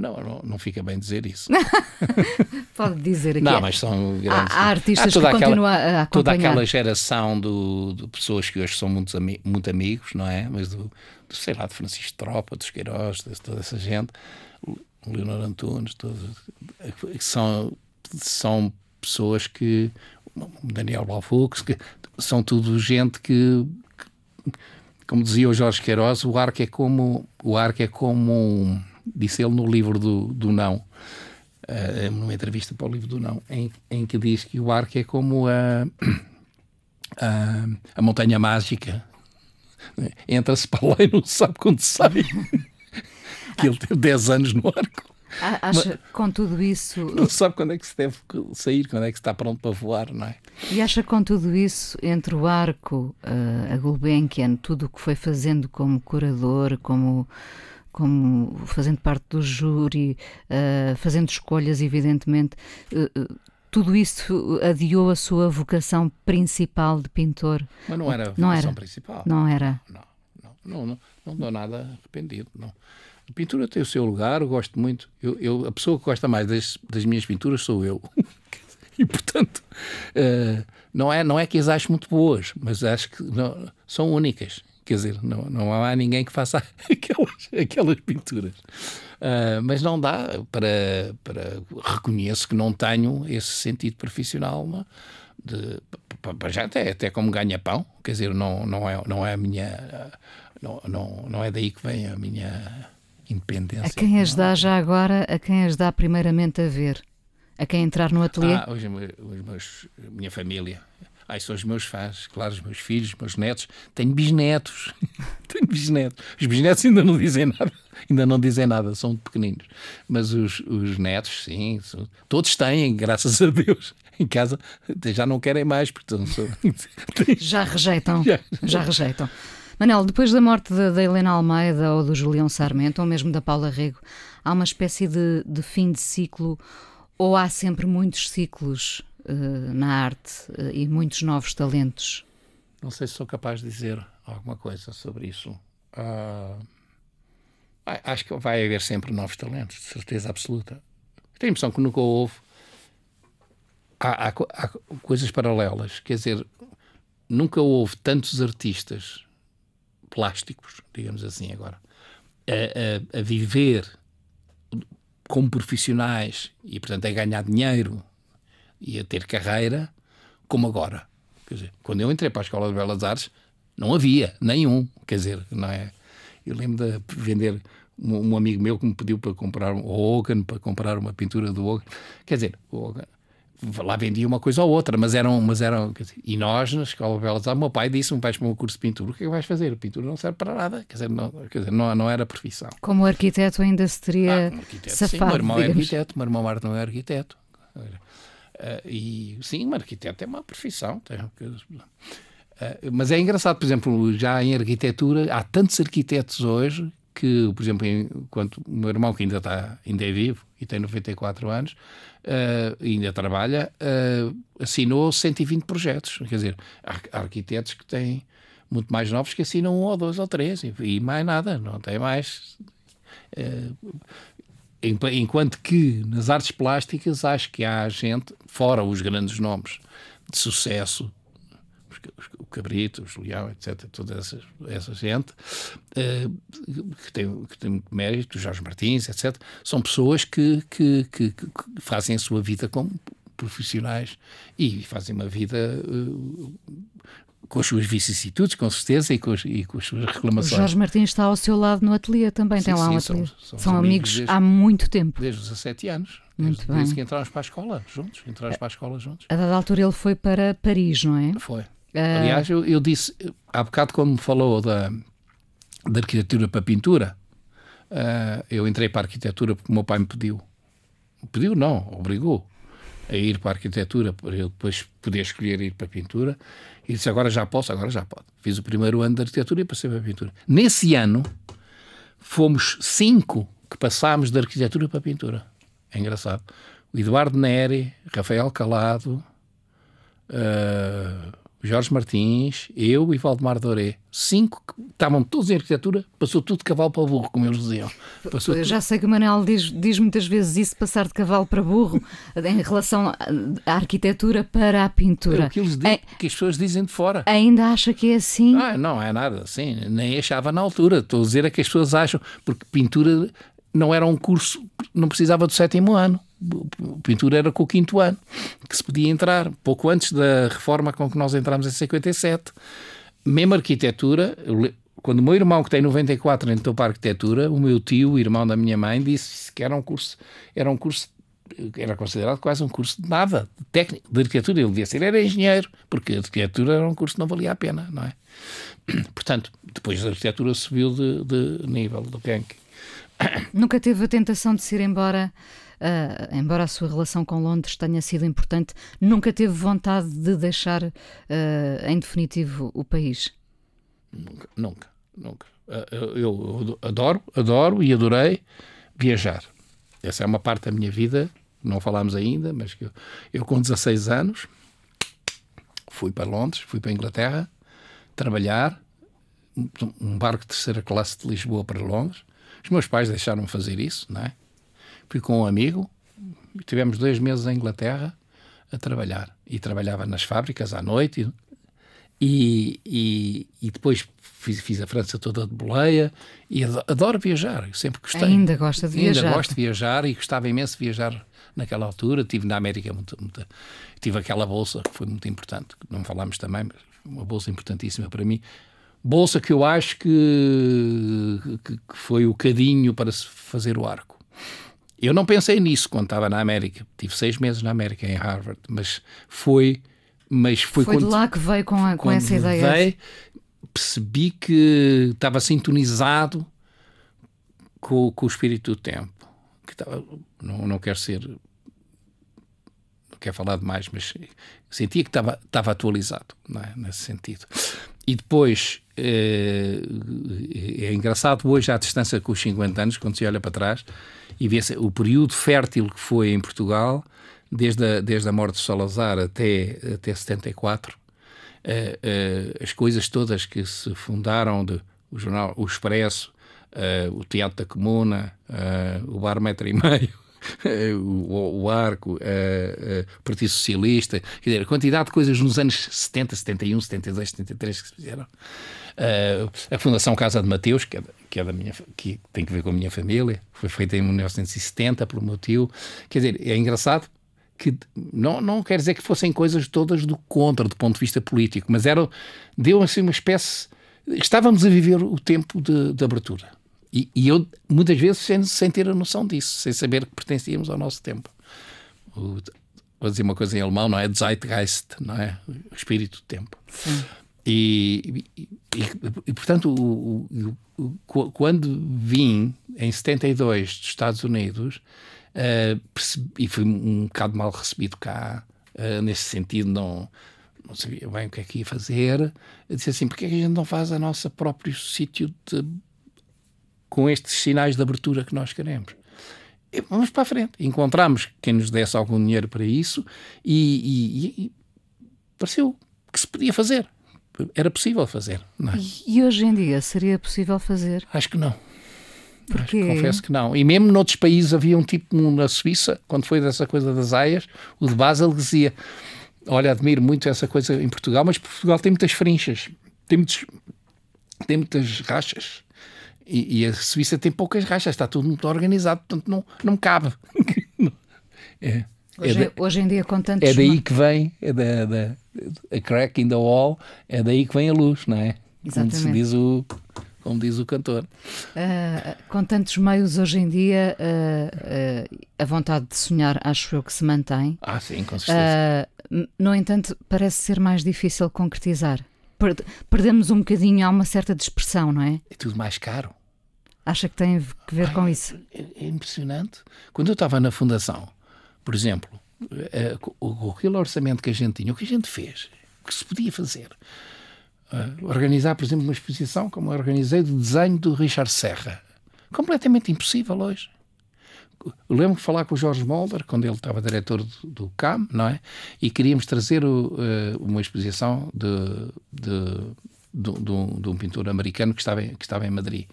Não, não, não fica bem dizer isso. <laughs> Pode dizer aqui. Não, mas são grandes. Há, há artistas há que continuam a acompanhar. Toda aquela geração do, de pessoas que hoje são muito, muito amigos, não é? Mas do, do sei lá, de Francisco Tropa, dos Queiroz, de toda essa gente, Leonor Antunes, todos, são, são pessoas que Daniel Balfux, que são tudo gente que, que, como dizia o Jorge Queiroz, o arco é como o arco é como um, disse ele no livro do, do não, uh, numa entrevista para o livro do não, em, em que diz que o arco é como a, a, a montanha mágica. Entra-se para lá e não sabe quando sai. <laughs> que ele teve 10 anos no arco. Acha Mas, com tudo isso. Não sabe quando é que se deve sair, quando é que se está pronto para voar, não é? E acha com tudo isso, entre o arco, a Gulbenkian, tudo o que foi fazendo como curador, como, como fazendo parte do júri, uh, fazendo escolhas, evidentemente, uh, tudo isso adiou a sua vocação principal de pintor? Mas não era a vocação não era. principal. Não era? Não, não, não, não, não dou nada arrependido, não. Pintura tem o seu lugar, eu gosto muito. Eu, eu, a pessoa que gosta mais das, das minhas pinturas sou eu. <laughs> e, portanto, uh, não, é, não é que as acho muito boas, mas acho que não, são únicas. quer dizer, não, não há ninguém que faça <laughs> aquelas, aquelas pinturas. Uh, mas não dá para, para. Reconheço que não tenho esse sentido profissional. Não? De, para já até, até como ganha-pão, quer dizer, não, não, é, não é a minha. Não, não, não é daí que vem a minha independência. A quem as dá já agora, a quem as dá primeiramente a ver? A quem entrar no ateliê? Ah, os, os meus, minha família. Ai, são os meus fãs, claro, os meus filhos, os meus netos. Tenho bisnetos. <laughs> Tenho bisnetos. Os bisnetos ainda não dizem nada. Ainda não dizem nada, são pequeninos. Mas os, os netos, sim, são, todos têm, graças a Deus. Em casa já não querem mais, portanto. Já rejeitam. <laughs> Já, já rejeitam. Manel, depois da morte da, Helena Almeida ou do Julião Sarmento, ou mesmo da Paula Rego, há uma espécie de, de fim de ciclo ou há sempre muitos ciclos uh, na arte uh, e muitos novos talentos? Não sei se sou capaz de dizer alguma coisa sobre isso. Uh, acho que vai haver sempre novos talentos, de certeza absoluta. Tenho a impressão que nunca houve. Há, há, há coisas paralelas, quer dizer, nunca houve tantos artistas plásticos, digamos assim agora, a, a, a viver como profissionais e, portanto, a ganhar dinheiro e a ter carreira, como agora. Quer dizer, quando eu entrei para a Escola de Belas Artes, não havia nenhum. Quer dizer, não é? Eu lembro de vender um, um amigo meu que me pediu para comprar o Hogan, para comprar uma pintura do Hogan. Quer dizer, o Hogan lá vendia uma coisa ou outra, mas eram. Mas eram dizer, e nós, na Escola de Belas Artes, meu pai disse: um vais para um curso de pintura, o que é que vais fazer? A pintura não serve para nada, quer dizer, não, quer dizer, não, não era profissão. Como arquiteto ainda se teria ah, arquiteto, safado, sim, meu irmão digamos. é arquiteto, meu irmão Marta não é arquiteto. Uh, e sim, um arquiteto é uma profissão. Tem, uh, mas é engraçado, por exemplo, já em arquitetura, há tantos arquitetos hoje que, por exemplo, enquanto o meu irmão, que ainda, está, ainda é vivo e tem 94 anos, uh, ainda trabalha, uh, assinou 120 projetos. Quer dizer, há arquitetos que têm muito mais novos que assinam um ou dois ou três e, e mais nada, não tem mais. Uh, enquanto que nas artes plásticas acho que há gente, fora os grandes nomes de sucesso, o Cabrito, o Julião, etc., toda essa, essa gente, uh, que, tem, que tem muito mérito, Jorge Martins, etc., são pessoas que, que, que, que fazem a sua vida como profissionais e fazem uma vida uh, com as suas vicissitudes, com certeza, e com, as, e com as suas reclamações. O Jorge Martins está ao seu lado no ateliê também, sim, tem lá sim, um ateliê. São, são amigos desde, há muito tempo. Desde os 17 anos. Muito desde, bem. desde que entramos para a escola juntos. Entramos para a escola juntos. A dada altura ele foi para Paris, não é? Foi. Aliás, eu, eu, disse, há bocado quando me falou da, da arquitetura para pintura, uh, eu entrei para a arquitetura porque o meu pai me pediu. Pediu não, obrigou a ir para a arquitetura para eu depois poder escolher ir para a pintura e disse agora já posso, agora já pode. Fiz o primeiro ano de arquitetura e passei para a pintura. Nesse ano fomos cinco que passámos da arquitetura para a pintura. É engraçado. O Eduardo Neri, Rafael Calado, uh, Jorge Martins, eu e Valdemar Doré. Cinco que estavam todos em arquitetura, passou tudo de cavalo para burro, como eles diziam. Passou eu já sei que o Manel diz, diz, muitas vezes isso, passar de cavalo para burro, em relação à arquitetura para a pintura. É o que, eles dizem, é, que as pessoas dizem de fora. Ainda acha que é assim? Ah, não, é nada assim. Nem achava na altura. Estou a dizer é que as pessoas acham, porque pintura não era um curso, não precisava do sétimo ano pintura era com o quinto ano que se podia entrar, pouco antes da reforma com que nós entramos em 57. Mesmo arquitetura, quando o meu irmão, que tem 94, entrou para a arquitetura, o meu tio, o irmão da minha mãe, disse que era um curso, era um curso era considerado quase um curso de nada, de técnico, de arquitetura. Ele devia ser, era engenheiro, porque a arquitetura era um curso que não valia a pena, não é? Portanto, depois a arquitetura subiu de, de nível do ranking. <coughs> Nunca teve a tentação de se ir embora uh, embora a sua relação com Londres tenha sido importante, nunca teve vontade de deixar, uh, em definitivo, o país? Nunca, nunca, nunca. Uh, eu, adoro, adoro e adorei viajar. Essa é uma parte da minha vida, não falámos ainda, mas eu, eu com 16 anos fui para Londres, fui para a Inglaterra trabalhar, um barco de terceira classe de Lisboa para Londres. Os meus pais deixaram-me fazer isso, não é? Fui com um amigo, tivemos dois meses em Inglaterra a trabalhar. E trabalhava nas fábricas à noite. E, e, e depois fiz, fiz, a França toda de boleia e adoro viajar, sempre gostei. Ainda gosta de viajar? Ainda gosto de viajar e gostava imenso de viajar naquela altura. Tive na América, muito, muito, tive aquela bolsa que foi muito importante, não falámos também, mas uma bolsa importantíssima para mim. Bolsa que eu acho que, que, que foi o cadinho para se fazer o arco. Eu não pensei nisso quando estava na América. Tive seis meses na América, em Harvard, mas foi. Mas foi, foi quando, de lá que veio com, a, com essa ideia. Veio, percebi que estava sintonizado com, com o espírito do tempo. Que estava, não, não quero ser. Não quero falar demais, mas sentia que estava, estava atualizado é? nesse sentido. E depois é, é, engraçado hoje, à distância com os 50 anos, quando se olha para trás e vê o período fértil que foi em Portugal, desde a, desde a morte de Salazar até, até 74, é, é, as coisas todas que se fundaram, de, o jornal O Expresso, é, o Teatro da Comuna, o Bar Metro e Meio, <laughs> o, o, Arco, o Partido Socialista, quer dizer, a quantidade de coisas nos anos 70, 71, 72, 73 que se fizeram. Uh, a Fundação Casa de Mateus, que é, que é, da minha, que tem que ver com a minha família, foi feita em 1970 pelo meu tio. Quer dizer, é engraçado que não, não quer dizer que fossem coisas todas do contra, do ponto de vista político, mas era, deu assim uma espécie. Estávamos a viver o tempo de, de abertura. E, e, eu, muitas vezes, sem, sem, ter a noção disso, sem saber que pertencíamos ao nosso tempo. O, vou dizer uma coisa em alemão, não é? Zeitgeist, não é? O espírito do tempo. Sim. E, e, e, portanto, o, o, o, quando vim em 72 dos Estados Unidos, uh, percebi, e fui um bocado mal recebido cá, uh, nesse sentido, não, não sabia bem o que é que ia fazer. Eu disse assim: porque é que a gente não faz a nossa próprio sítio com estes sinais de abertura que nós queremos? E vamos para a frente. Encontramos quem nos desse algum dinheiro para isso e, e pareceu que se podia fazer era possível fazer. É? E hoje em dia seria possível fazer? Acho que não. Porquê? Acho, confesso que não. E mesmo noutros países havia um tipo na Suíça, quando foi dessa coisa das aias, o de Basel dizia: Olha, admiro muito essa coisa em Portugal, mas Portugal tem muitas frinchas, tem, muitos, tem muitas rachas. E, e, a Suíça tem poucas rachas, está tudo muito organizado, portanto não, não me cabe. <laughs> é. Hoje, é hoje, em dia, com tantos. É daí que vem, é da, da, a crack in the wall, é daí que vem a luz, não é? Exatamente. Como, diz o, como diz o cantor. Uh, com tantos meios hoje em dia, uh, uh, a vontade de sonhar, acho eu que se mantém. Ah, sim, com certeza. no entanto, parece ser mais difícil concretizar. Perdemos um bocadinho, há uma certa dispersão, não é? É tudo mais caro. Acha que tem que ver Ai, com isso? É, é impressionante. Quando eu estava na fundação, por exemplo, uh, aquele orçamento que a gente tinha, o que a gente fez, o que se podia fazer. Uh, organizar, por exemplo, uma exposição como eu organizei de desenho do Richard Serra. Completamente impossível hoje. Eu lembro de falar com o Jorge Molder, quando ele estava diretor do, do CAM, não é? E queríamos trazer o, uh, uma exposição de, de, de, de, um pintor americano que estava, em, que estava em Madrid.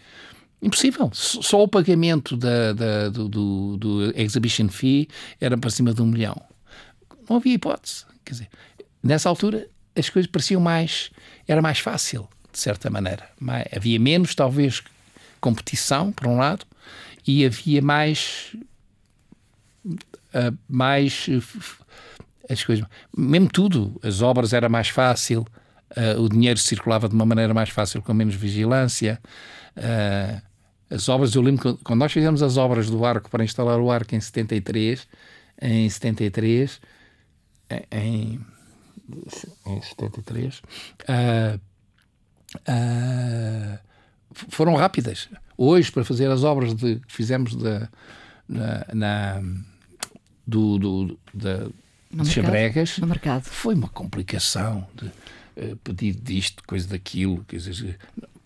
Impossível. Só o pagamento da, da, do, do, do, exhibition fee era para cima de um milhão. Não havia hipótese. Quer dizer, nessa altura as coisas pareciam mais. Era mais fácil, de certa maneira. havia menos, talvez, competição, por um lado, e havia mais. Mais. As coisas. Mesmo tudo. As obras era mais fácil, uh, o dinheiro circulava de uma maneira mais fácil, com menos vigilância. Uh, as obras, eu lembro quando nós fizemos as obras do arco para instalar o arco em 73, em 73, em, em 73, uh, uh, foram rápidas. Hoje, para fazer as obras de, que fizemos de, na, na do, do, da, no de mercado. foi uma complicação de pedido disto, coisa daquilo, dizer,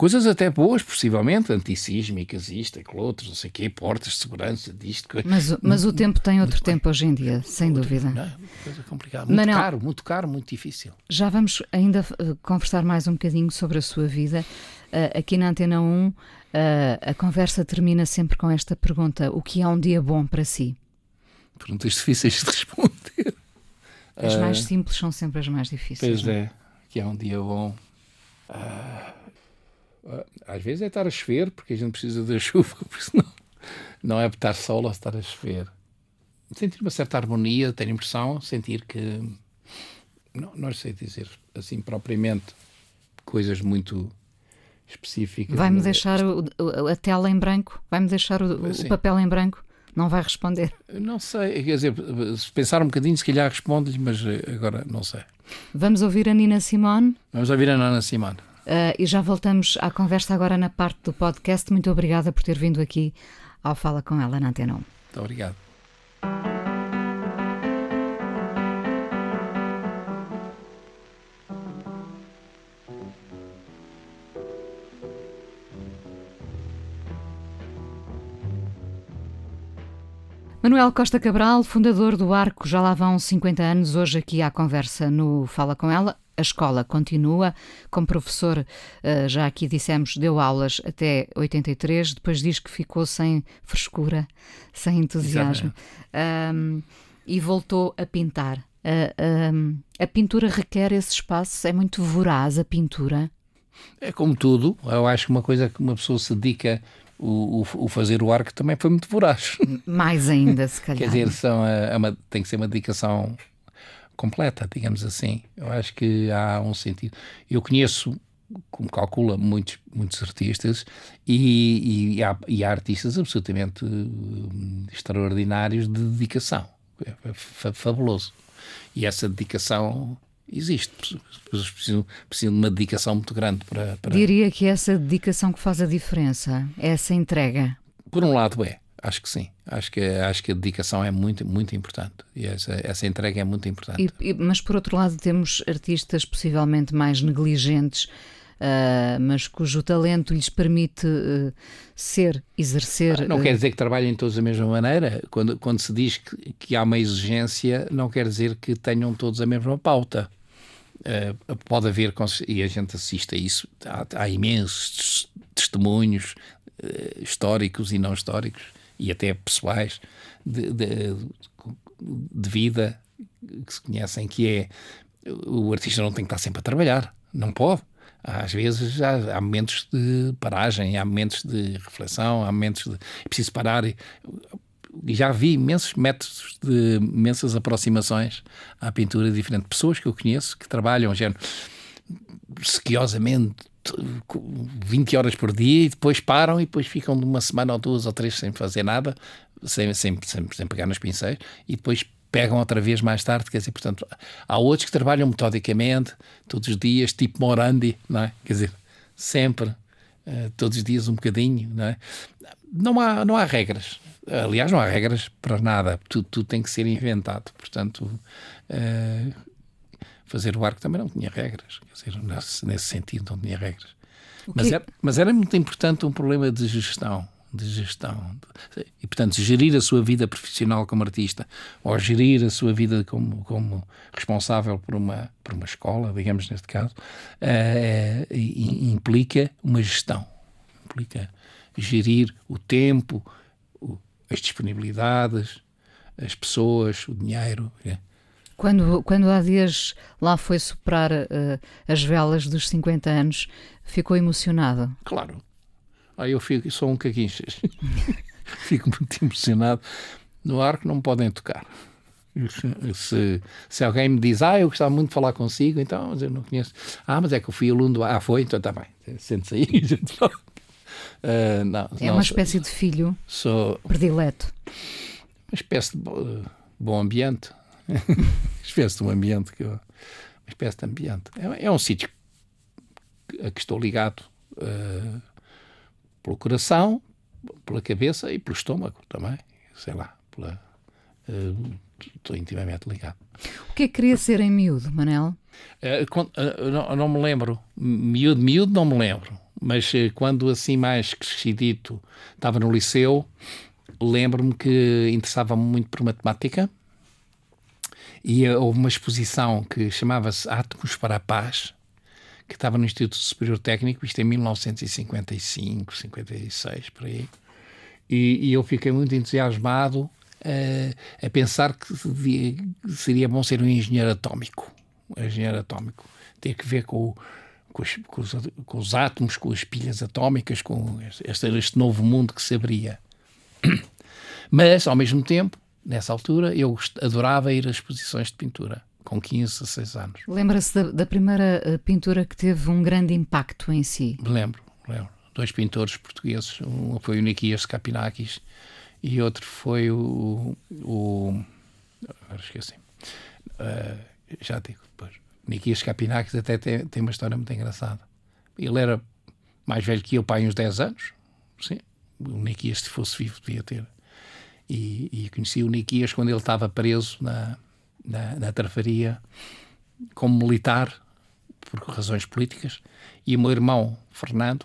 Coisas até boas, possivelmente, antissísmicas, isto, aquilo, outro, não sei o quê, portas de segurança, disto. Mas, mas o tempo tem outro tempo hoje em dia, sem outro, dúvida. Não, coisa complicada. Muito Manel, caro, muito caro, muito difícil. Já vamos ainda uh, conversar mais um bocadinho sobre a sua vida. Uh, aqui na Antena 1, uh, a conversa termina sempre com esta pergunta: O que é um dia bom para si? Perguntas difíceis de <laughs> responder. As mais simples são sempre as mais difíceis. Pois é. Que é um dia bom. Ah, ah, às vezes é estar a chover, porque a gente precisa da <laughs> chuva, porque senão não é estar sol ou estar a chover. Sentir uma certa harmonia, ter impressão, sentir que. Não, não sei dizer assim propriamente coisas muito específicas. Vai-me deixar o, a tela em branco? Vai-me deixar o, o, papel em branco? Não vai responder? Não sei, quer dizer, se pensar um bocadinho, se calhar responde-lhe, mas agora não sei. Vamos ouvir a Nina Simone? Vamos ouvir a Nina Simone. Uh, e já voltamos à conversa agora na parte do podcast. Muito obrigada por ter vindo aqui ao Fala com ela na Antena 1. Muito obrigado. Manuel Costa Cabral, fundador do Arco, já lá vão 50 anos, hoje aqui à conversa no Fala Com Ela. A escola continua, como professor, eh, já aqui dissemos, deu aulas até 83, depois diz que ficou sem frescura, sem entusiasmo. Um, e voltou a pintar. Um, a pintura requer esse espaço, é muito voraz a pintura. É como tudo, eu acho que uma coisa que uma pessoa se dedica o, o, fazer o arco também foi muito voraz. <laughs> Mais ainda, se calhar. Quer dizer, são, é uma, tem que ser uma dedicação completa, digamos assim. Eu acho que há um sentido. Eu conheço, como calcula, muitos, muitos artistas e, e, há, e há artistas absolutamente uh, extraordinários de dedicação. É fabuloso. E essa dedicação existe. Precisam, precisam de uma dedicação muito grande para, para. Diria que é essa dedicação que faz a diferença, é essa entrega. Por um lado, é. Acho que sim. Acho que, acho que a dedicação é muito, muito importante. E essa, essa entrega é muito importante. E, mas, por outro lado, temos artistas possivelmente mais negligentes, uh, mas cujo talento lhes permite uh, ser, exercer. Não uh... quer dizer que trabalhem todos da mesma maneira. Quando, quando se diz que, que há uma exigência, não quer dizer que tenham todos a mesma pauta. Uh, pode haver, e a gente assiste a isso, há, há imensos testemunhos uh, históricos e não históricos, e até pessoais, de, de, de, vida que se conhecem, que é o artista não tem que estar sempre a trabalhar, não pode. Às vezes há, há momentos de paragem, há momentos de reflexão, há momentos de. É preciso parar. E, já vi imensos métodos de imensas aproximações à pintura de diferentes pessoas que eu conheço que trabalham género, sequiosamente 20 horas por dia e depois param e depois ficam de uma semana ou duas ou três sem fazer nada, sem, sem, sem, sem pegar nos pincéis e depois pegam outra vez mais tarde, quer dizer, portanto, há outros que trabalham metodicamente, todos os dias, tipo Morandi, não é? Quer dizer, sempre, uh, todos os dias um bocadinho, não é? Não há, não há regras. Aliás, não há regras para nada. Tudo, tudo tem que ser inventado. Portanto, uh, fazer o arco também não tinha regras. Quer dizer, nesse, sentido não tinha regras. Mas era, mas era muito importante um problema de gestão de gestão. E, portanto, gerir a sua vida profissional como artista ou gerir a sua vida como, como responsável por uma, por uma escola, digamos neste caso, uh, implica uma gestão. Implica gerir o tempo, as disponibilidades, as pessoas, o dinheiro. É. Quando, quando há dias lá foi superar uh, as velas dos 50 anos, ficou emocionado? Claro. Ah, eu fico, sou um caguinchas. <laughs> fico muito emocionado. No arco não me podem tocar. Se, se alguém me diz, ah, eu gostava muito de falar consigo, então eu não conheço. Ah, mas é que eu fui aluno do. Ah, foi, então está bem. Sente-se aí. <laughs> Uh, não, é não, uma espécie de filho sou predileto. Uma espécie de bo, bom ambiente. uma <laughs> espécie de um ambiente que eu, uma espécie de ambiente. É, é um sítio a que estou ligado uh, pelo coração, pela cabeça e pelo estômago também. Sei lá, pela, uh, estou intimamente ligado. O que é que queria ser em miúdo, Manel? Uh, não, não, me lembro. Miúdo, miúdo, não me lembro mas eh, quando assim mais crescidito estava no liceu, lembro-me que interessava-me muito por matemática e eh, houve uma exposição que chamava-se Átomos para a Paz, que estava no Instituto Superior Técnico, isto em 1955, 56, por aí. E, e eu fiquei muito entusiasmado uh, a pensar que seria bom ser um engenheiro atómico. Um engenheiro atómico ter que ver com, com, os, com, os, com os átomos, com as pilhas atómicas, com este, este novo mundo que se abria. <clears throat> Mas, ao mesmo tempo, nessa altura, eu adorava ir a exposições de pintura, com 15, 16 anos. Lembra-se da, da, primeira eh, pintura que teve um grande impacto em si? Lembro, lembro. Dois pintores portugueses, um foi o Nikias Kapinakis e outro foi o. o agora esqueci. Uh, já digo depois. Nikias Kapinakis até tem, tem uma história muito engraçada. Ele era mais velho que eu, pai, uns 10 anos. Sim. O Nikias, se fosse vivo, devia ter e, e conheci o Niquias quando ele estava preso na, na, na Trafaria como militar, por razões políticas, e o meu irmão, Fernando,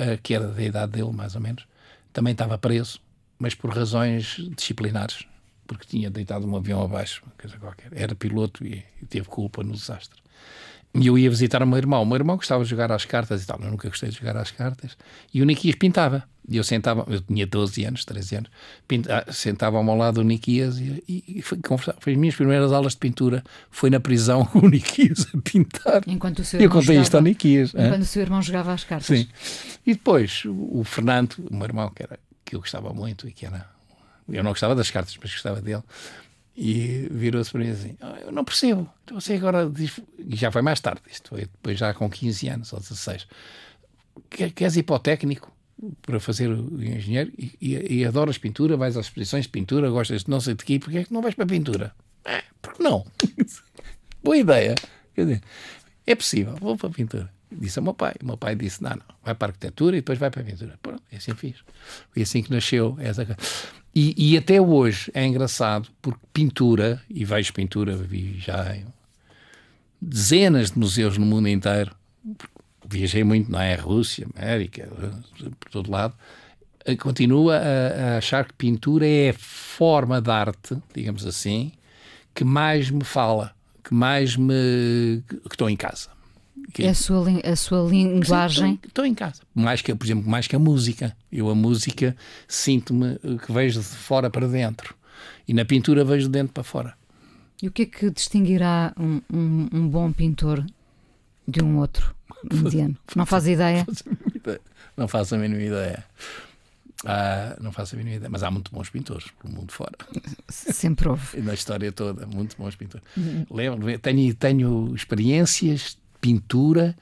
uh, que era da idade dele, mais ou menos, também estava preso, mas por razões disciplinares, porque tinha deitado um avião abaixo, coisa qualquer. Era piloto e, e teve culpa no desastre. E eu ia visitar o meu irmão. O meu irmão gostava de jogar às cartas e tal. Eu nunca gostei de jogar às cartas. E o Niquias pintava. E eu sentava, eu tinha 12 anos, 13 anos, pinta, ah, sentava ao meu lado o Niquias e, e, e foi. Foi as minhas primeiras aulas de pintura. Foi na prisão <laughs> o Niquias a pintar. Enquanto o seu irmão eu contei jogava, isto ao Niquias. Enquanto o seu irmão jogava às cartas. Sim. E depois o Fernando, o meu irmão, que, era, que eu gostava muito e que era. Eu não gostava das cartas, mas gostava dele e virou-se para mim assim: oh, Eu não percebo. Então você agora diz. E já foi mais tarde, isto foi depois já com 15 anos ou 16. Queres ir para o técnico para fazer o engenheiro e, e, e adoras pintura, vais às exposições de pintura, gostas de não sei de quê, porque é que não vais para a pintura? É, porque não? <laughs> Boa ideia. Quer dizer, é possível, vou para a pintura. Disse ao meu pai. O meu pai disse: Não, não, vai para a arquitetura e depois vai para a pintura. Pronto, é assim fiz. Foi assim que nasceu essa e, e, até hoje é engraçado, porque pintura, e vejo pintura, vi já dezenas de museus no mundo inteiro, viajei muito, não é? Rússia, América, por todo lado, eh, continua a, a achar que pintura é a forma de arte, digamos assim, que mais me fala, que mais me. que estou em casa. É a sua, a sua linguagem? Estou em casa. Mais que, por exemplo, mais que a música. Eu, a música, sinto-me que vejo de fora para dentro. E na pintura vejo de dentro para fora. E o que é que distinguirá um, um, um bom pintor de um outro <laughs> mediano? Não faz ideia? Não faço a mínima ideia. Ah, não faço a mínima ideia. Mas há muito bons pintores pelo mundo fora. Sempre houve. <laughs> Na história toda, muito bons pintores. Uhum. Lembro, tenho, tenho experiências pintura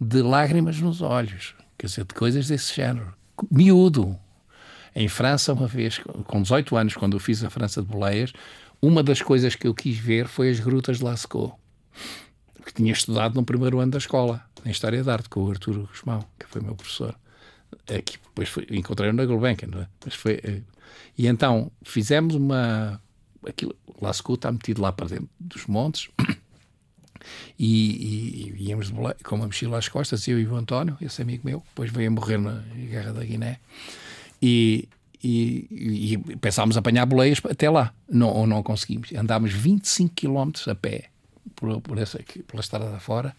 de lágrimas nos olhos, quer dizer, de coisas desse género. Miúdo. Em França, uma vez, com 18 anos, quando eu fiz a França de Boleias, uma das coisas que eu quis ver foi as grutas de Lascaux, que tinha estudado no primeiro ano da escola, em História de Arte, com o Arturo Guzmão, que foi meu professor. Aqui, depois encontrei-o na Gulbenkian, é? Mas foi, eh, e então fizemos uma. Aquilo, Lascaux está metido lá para dentro dos montes e, e íamos com uma mochila às costas, eu e o António, esse amigo meu, depois veio a morrer na Guerra da Guiné. E, e, e pensámos apanhar boleias até lá. Não, ou não conseguimos. Andámos 25 km a pé por, por essa, pela estrada da fora.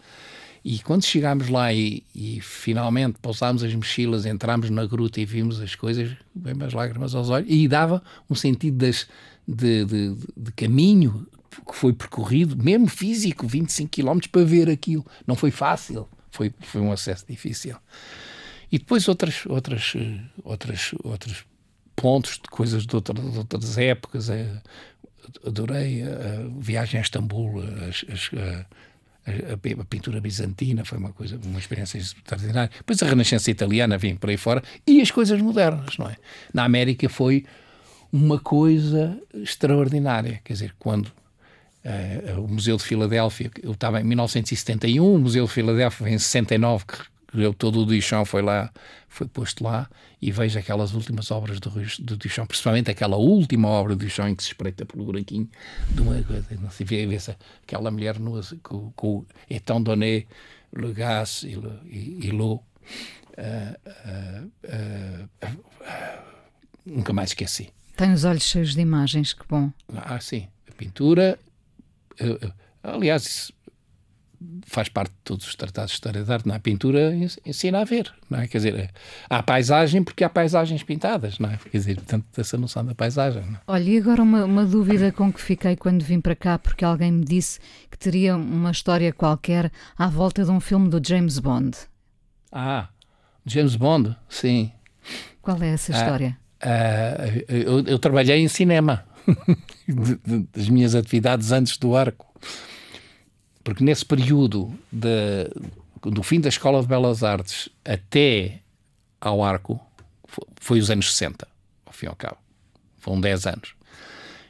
E quando chegámos lá e, e, finalmente pousámos as mochilas, entramos na gruta e vimos as coisas, bem mais lágrimas aos olhos, e dava um sentido das, de, de, de, caminho que foi percorrido, mesmo físico, 25 km para ver aquilo. Não foi fácil, foi, foi um acesso difícil. E depois outras, outras, outras, outros pontos de coisas de de outras épocas. Eh, adorei a viagem a Istambul, a, a, pintura bizantina foi uma coisa, uma experiência extraordinária. Depois a Renascença italiana vem por aí fora e as coisas modernas, não é? Na América foi uma coisa extraordinária, quer dizer, quando Uh, o Museu de Filadélfia, eu estava em 1971, o Museu de Filadélfia em 69, que recolheu todo o Duchamp, foi lá, foi posto lá, e vejo aquelas últimas obras do, do Duchamp, principalmente aquela última obra do Duchamp em que se espreita pelo buraquinho de uma coisa, não se vê, vê aquela mulher nua com, com Etant donné le gaz e, e, e l'eau. Uh, uh, nunca mais esqueci. Tem os olhos cheios de imagens, que bom. Ah, sim. A pintura aliás, faz parte de todos os tratados de história de arte. Na pintura ensina a ver, não é? Quer dizer, há paisagem porque há paisagens pintadas, não é? Quer dizer, portanto, essa noção da paisagem. É? Olha, e agora uma, uma dúvida com que fiquei quando vim para cá, porque alguém me disse que teria uma história qualquer à volta de um filme do James Bond. Ah, James Bond, sim. Qual é essa história? Ah, ah, eu, eu, trabalhei em cinema, <laughs> das minhas atividades antes do arco. Porque nesse período de, do fim da Escola de Belas Artes até ao arco, foi, foi os anos 60, ao fim e ao cabo. Foram 10 anos.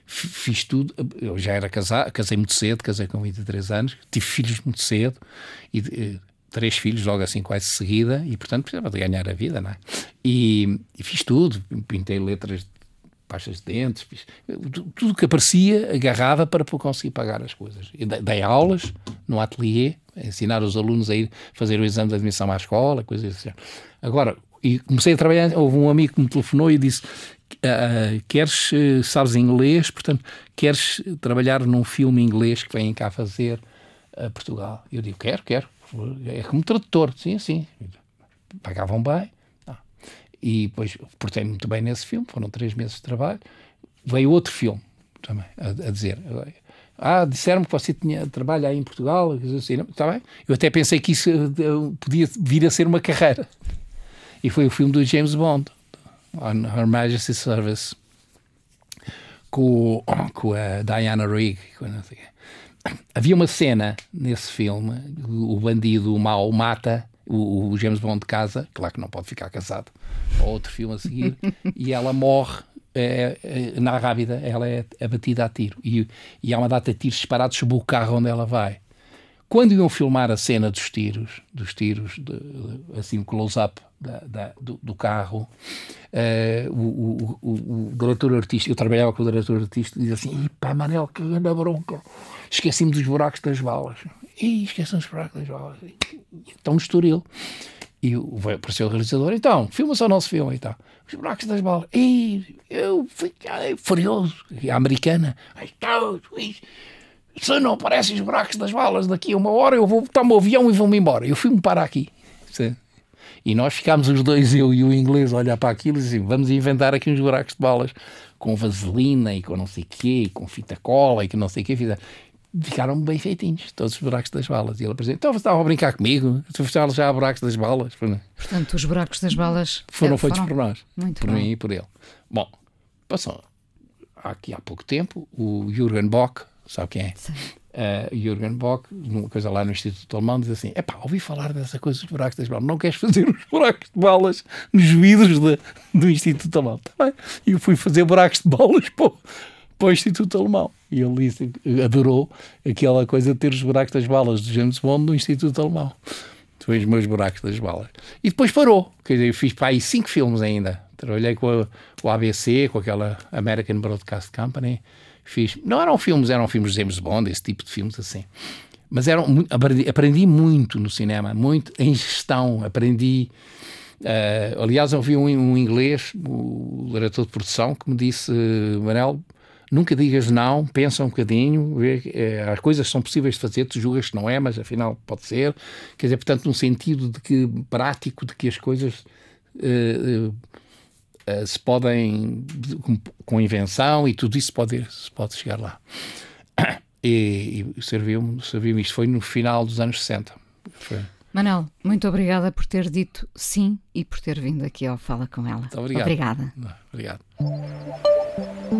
Fiz tudo, eu já era casado, casei muito cedo, casei com 23 anos, tive filhos muito cedo e três filhos logo assim quase seguida e portanto precisava de ganhar a vida, não é? E, e fiz tudo, pintei letras pastas de dentes, tudo que aparecia agarrava para conseguir pagar as coisas. Dei aulas no ateliê, ensinar os alunos a ir fazer o exame de admissão à escola, coisas assim. Agora, e comecei a trabalhar, houve um amigo que me telefonou e disse uh, queres, eh, sabes inglês, portanto, queres trabalhar num filme inglês que vêm cá fazer a Portugal? Eu digo, quero, quero. É como tradutor, sim, sim. Pagavam bem. E depois portei muito bem nesse filme, foram três meses de trabalho. Veio outro filme também a, a dizer. Ah, disseram-me que você tinha trabalho aí em Portugal. Assim, está bem? Eu até pensei que isso eh, podia vir a ser uma carreira. E foi o filme do James Bond, On Her Majesty's Service, com, com a Diana Rigg. Havia uma cena nesse filme, o bandido mau mata o, o, James Bond de casa, claro que não pode ficar casado, outro filme a seguir, e ela morre é, é, na Rábida, ela é abatida a tiro. E, e há uma data de tiros disparados sobre o carro onde ela vai. Quando iam filmar a cena dos tiros, dos tiros, de, assim, o close-up do, do, carro, uh, o, o, o, diretor artístico, eu trabalhava com o diretor artístico, dizia assim: pá, Manel, que grande bronca, esqueci-me dos buracos das balas. Ih, esqueci-me dos buracos das balas. Então, Estoril. E apareceu o realizador, então, filma-se o nosso filme, então. Os buracos das balas. E eu fiquei furioso. E a americana, então, se não aparecem os buracos das balas daqui a uma hora, eu vou botar o meu avião e vou-me embora. Eu fui-me parar aqui. Sim. E nós ficámos os dois, eu e o inglês, a olhar para aquilo e assim, vamos inventar aqui uns buracos de balas com vaselina e com não sei o quê, com fita cola e que não sei o quê. Ficaram bem feitinhos, todos os buracos das balas. E ele apresentou, então você estava a brincar comigo? Fizeste já buracos das balas? Portanto, os buracos das balas <laughs> foram feitos foram... por nós, Muito por bom. mim e por ele. Bom, passou aqui há pouco tempo o Jürgen Bock, sabe quem é? Sim uh, Jürgen Bock, numa coisa lá no Instituto Alemão, diz assim: é pá, ouvi falar dessa coisa dos buracos das balas, não queres fazer os buracos de balas nos vidros de, do Instituto Alemão? Tá bem. E eu fui fazer buracos de balas <laughs> para, para o Instituto Alemão. E ele adorou aquela coisa de ter os buracos das balas de James Bond no Instituto Alemão. Foi os meus buracos das balas. E depois parou. Quer dizer, eu fiz para aí cinco filmes ainda. Trabalhei com, a ABC, com aquela American Broadcast Company fiz. Não eram filmes, eram filmes de James Bond, esse tipo de filmes assim. Mas eram, aprendi, muito no cinema, muito em gestão. Aprendi. Uh, aliás, eu vi um, um, inglês, o diretor de produção, que me disse: Manel, nunca digas não, pensa um bocadinho, vê, é, as coisas são possíveis de fazer, tu julgas que não é, mas afinal pode ser. Quer dizer, portanto, no sentido de que prático, de que as coisas. Uh, eh, se podem, com, com, invenção e tudo isso pode, se pode chegar lá. <coughs> E, e serviu-me, serviu isto foi no final dos anos 60. Foi. Manel, muito obrigada por ter dito sim e por ter vindo aqui ao Fala Com Ela. Muito obrigado. Obrigada. Obrigado